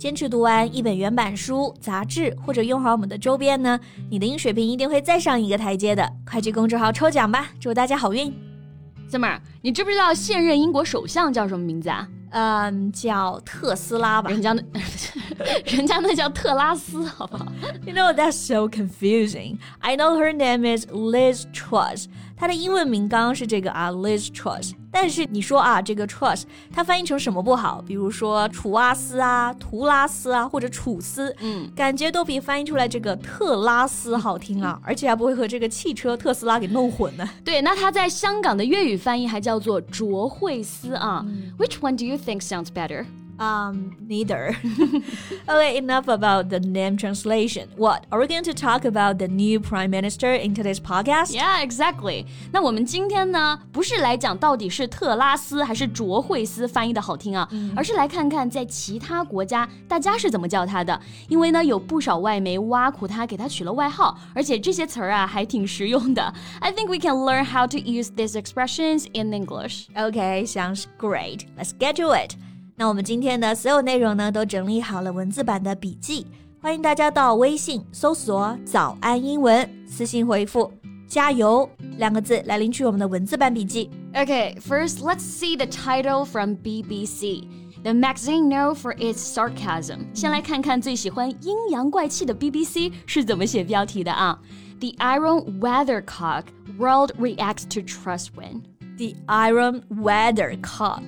坚持读完一本原版书、杂志，或者用好我们的周边呢，你的英语水平一定会再上一个台阶的。快去公众号抽奖吧，祝大家好运！Summer，你知不知道现任英国首相叫什么名字啊？嗯，叫特斯拉吧。人家那，人家那叫特拉斯，好不好？You know that's so confusing. I know her name is Liz Truss. 她的英文名刚刚是这个啊，Liz Truss。但是你说啊，这个 trust 它翻译成什么不好？比如说楚阿斯啊、图拉斯啊，或者楚斯，嗯，感觉都比翻译出来这个特拉斯好听啊，而且还不会和这个汽车特斯拉给弄混呢。对，那它在香港的粤语翻译还叫做卓慧思啊。Which one do you think sounds better? Um, neither. okay, enough about the name translation. What are we going to talk about the new prime minister in today's podcast? Yeah, exactly. 那我们今天呢，不是来讲到底是特拉斯还是卓慧思翻译的好听啊，嗯、而是来看看在其他国家大家是怎么叫他的。因为呢，有不少外媒挖苦他，给他取了外号，而且这些词儿啊还挺实用的。I think we can learn how to use these expressions in English. Okay, sounds great. Let's get to it. 那我们今天的所有内容呢，都整理好了文字版的笔记，欢迎大家到微信搜索“早安英文”，私信回复“加油”两个字来领取我们的文字版笔记。Okay, first let's see the title from BBC. The magazine known for its sarcasm. 先来看看最喜欢阴阳怪气的 BBC 是怎么写标题的啊？The Iron Weathercock World reacts to Trust win. The Iron Weathercock.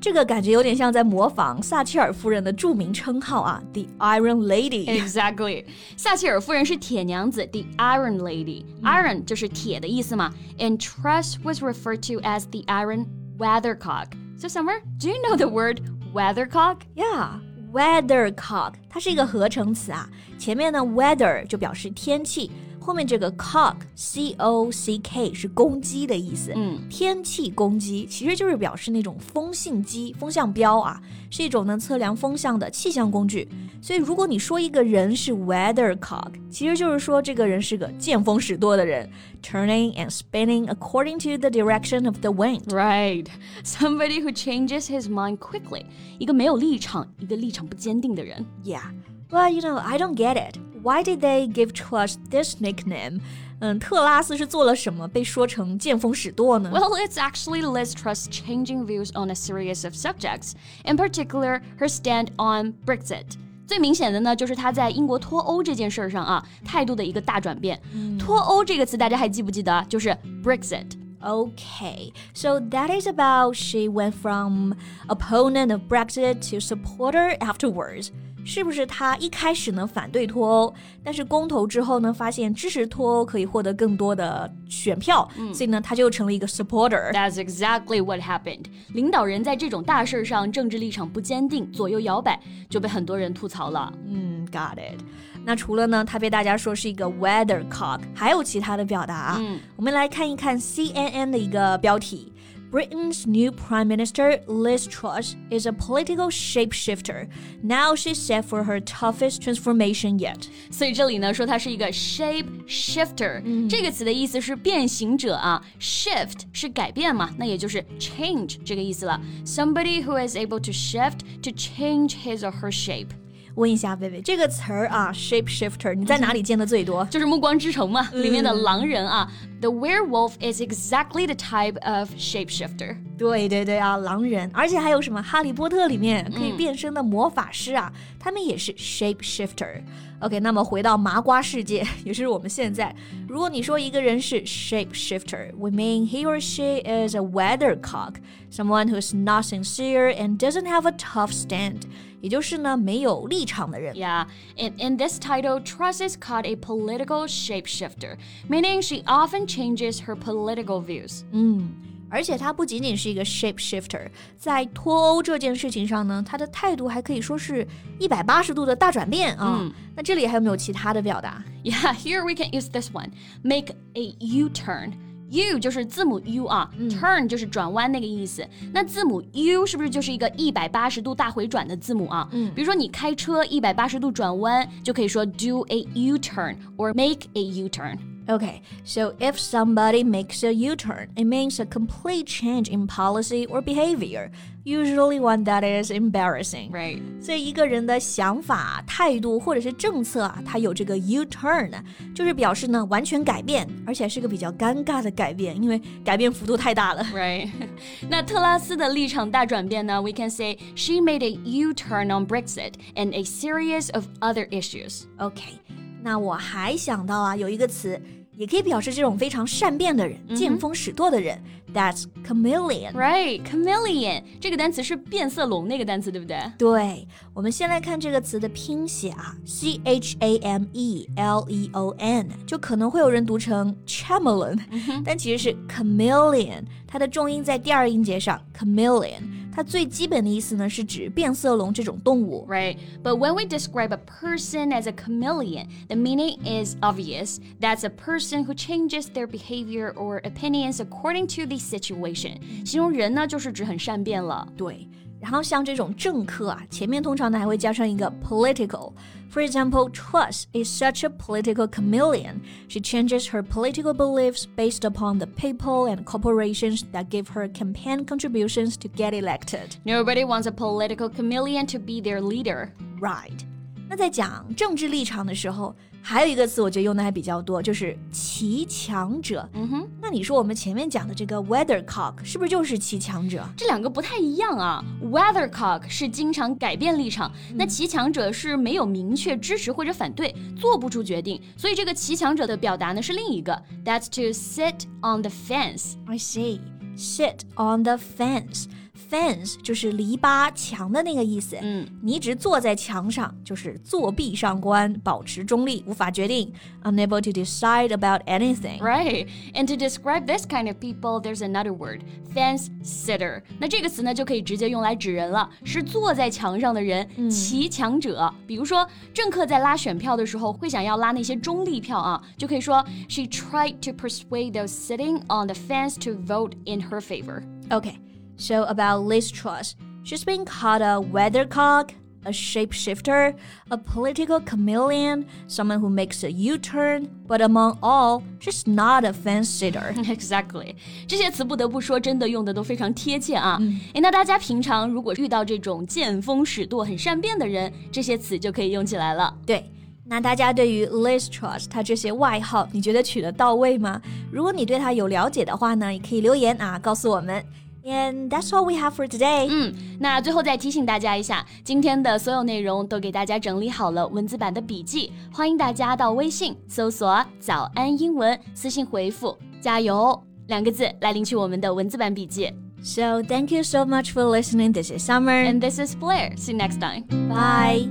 这个感觉有点像在模仿撒切尔夫人的着名称号啊，The Iron Lady。Exactly，撒切尔夫人是铁娘子，The Iron Lady。Iron 就是铁的意思嘛，and Truss was referred to as the Iron Weathercock. So Summer, do you know the word weathercock? Yeah. Weathercock，它是一个合成词啊，前面呢 weather 就表示天气， 后面这个 cock c o c k 是公鸡的意思，嗯，天气公鸡其实就是表示那种风信机、风向标啊，是一种呢测量风向的气象工具。所以如果你说一个人是 weathercock，其实就是说这个人是个见风使舵的人，turning and spinning according to the direction of the wind. Right, somebody who changes his mind quickly，一个没有立场、一个立场不坚定的人。Yeah. Well, you know, I don't get it. Why did they give Truss this nickname? 嗯，特拉斯是做了什么被说成见风使舵呢？Well, it's actually Liz Truss changing views on a series of subjects, in particular her stand on Brexit. 最明显的呢，就是她在英国脱欧这件事上啊，态度的一个大转变。脱欧这个词大家还记不记得？就是 Brexit。 Okay, so that is about she went from opponent of Brexit to supporter afterwards. 是不是他一开始呢反对脱欧，但是公投之后呢，发现支持脱欧可以获得更多的选票，嗯、所以呢，他就成了一个 supporter。That's exactly what happened。领导人在这种大事上政治立场不坚定，左右摇摆，就被很多人吐槽了。嗯，got it。那除了呢，他被大家说是一个 weathercock，还有其他的表达啊。嗯、我们来看一看 CNN 的一个标题。Britain's new Prime Minister, Liz Truss, is a political shapeshifter. Now she's set for her toughest transformation yet. 所以这里呢说它是一个 shape shifter，、嗯、这个词的意思是变形者啊，shift 是改变嘛，那也就是 change 这个意思了。Somebody who is able to shift to change his or her shape. 问一下贝贝，这个词儿啊，shape shifter，你在哪里见的最多？就是《暮光之城》嘛，里面的狼人啊。The werewolf is exactly the type of shapeshifter。 对对对啊，狼人，而且还有什么《哈利波特》里面可以变身的魔法师啊，他们也是 shapeshifter。OK，那么回到麻瓜世界，也是我们现在，如果你说一个人是 shapeshifter，we mean he or she is a weathercock，someone who's not sincere and doesn't have a tough stand。也就是呢没有立场的人。Yeah, in in this title, Truss is called a political shapeshifter, meaning she often changes her political views. 嗯。 而且他不仅仅是一个 shape shifter，在脱欧这件事情上呢，他的态度还可以说是一百八十度的大转变啊。嗯、那这里还有没有其他的表达？Yeah, here we can use this one. Make a U-turn. U 就是字母 U 啊、嗯、，turn 就是转弯那个意思。那字母 U 是不是就是一个一百八十度大回转的字母啊？嗯，比如说你开车一百八十度转弯，就可以说 do a U-turn or make a U-turn。Okay, so if somebody makes a U turn, it means a complete change in policy or behavior, usually one that is embarrassing. Right. 所以一个人的想法、态度或者是政策啊，他有这个 U turn，就是表示呢完全改变，而且是个比较尴尬的改变，因为改变幅度太大了。Right. 那特拉斯的立场大转变呢？We can say she made a U turn on Brexit and a series of other issues. Okay. 那我还想到啊，有一个词 也可以表示这种非常善变的人、mm hmm. 见风使舵的人。That's chameleon. Right, chameleon 这个单词是变色龙那个单词，对不对？对，我们先来看这个词的拼写啊，C H A M E L E O N，就可能会有人读成 chameleon，、mm hmm. 但其实是 chameleon，它的重音在第二音节上，chameleon。它最基本的意思呢，是指变色龙这种动物。Right, but when we describe a person as a chameleon, the meaning is obvious. That's a person who changes their behavior or opinions according to the situation. 形容人呢，就是指很善变了。对。 然后像这种政客啊，前面通常呢还会加上一个 political。For example, Truss is such a political chameleon. She changes her political beliefs based upon the people and corporations that give her campaign contributions to get elected. Nobody wants a political chameleon to be their leader. Right. 那在讲政治立场的时候，还有一个词我觉得用的还比较多，就是骑强者。嗯哼，那你说我们前面讲的这个 weathercock 是不是就是骑强者？这两个不太一样啊。weathercock 是经常改变立场，那骑强者是没有明确支持或者反对，做不出决定。所以这个骑强者的表达呢是另一个，That's to sit on the fence. I see. Sit on the fence. Fence 就是篱笆墙的那个意思。嗯，你一直坐在墙上，就是作壁上观，保持中立，无法决定，unable to decide about anything. Right. And to describe this kind of people, there's another word, fence sitter. 那这个词呢，就可以直接用来指人了，是坐在墙上的人，骑墙者。比如说，政客在拉选票的时候，会想要拉那些中立票啊，就可以说，She tried to persuade those sitting on the fence to vote in her favor. Okay. So about Liz Truss, she's been called a weathercock, a shapeshifter, a political chameleon, someone who makes a U-turn, but among all, she's not a fence sitter. Exactly，这些词不得不说，真的用的都非常贴切啊。嗯、诶，那大家平常如果遇到这种见风使舵、很善变的人，这些词就可以用起来了。对。那大家对于 Liz Truss 她这些外号，你觉得取得到位吗？如果你对她有了解的话呢，也可以留言啊，告诉我们。 And that's all we have for today. 嗯，那最后再提醒大家一下，今天的所有内容都给大家整理好了文字版的笔记，欢迎大家到微信搜索“早安英文”，私信回复“加油”两个字来领取我们的文字版笔记。So thank you so much for listening. This is Summer. And this is Blair. See you next time. Bye.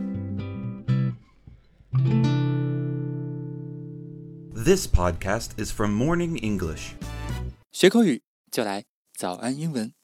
This podcast is from Morning English. 学口语就来 早安英文。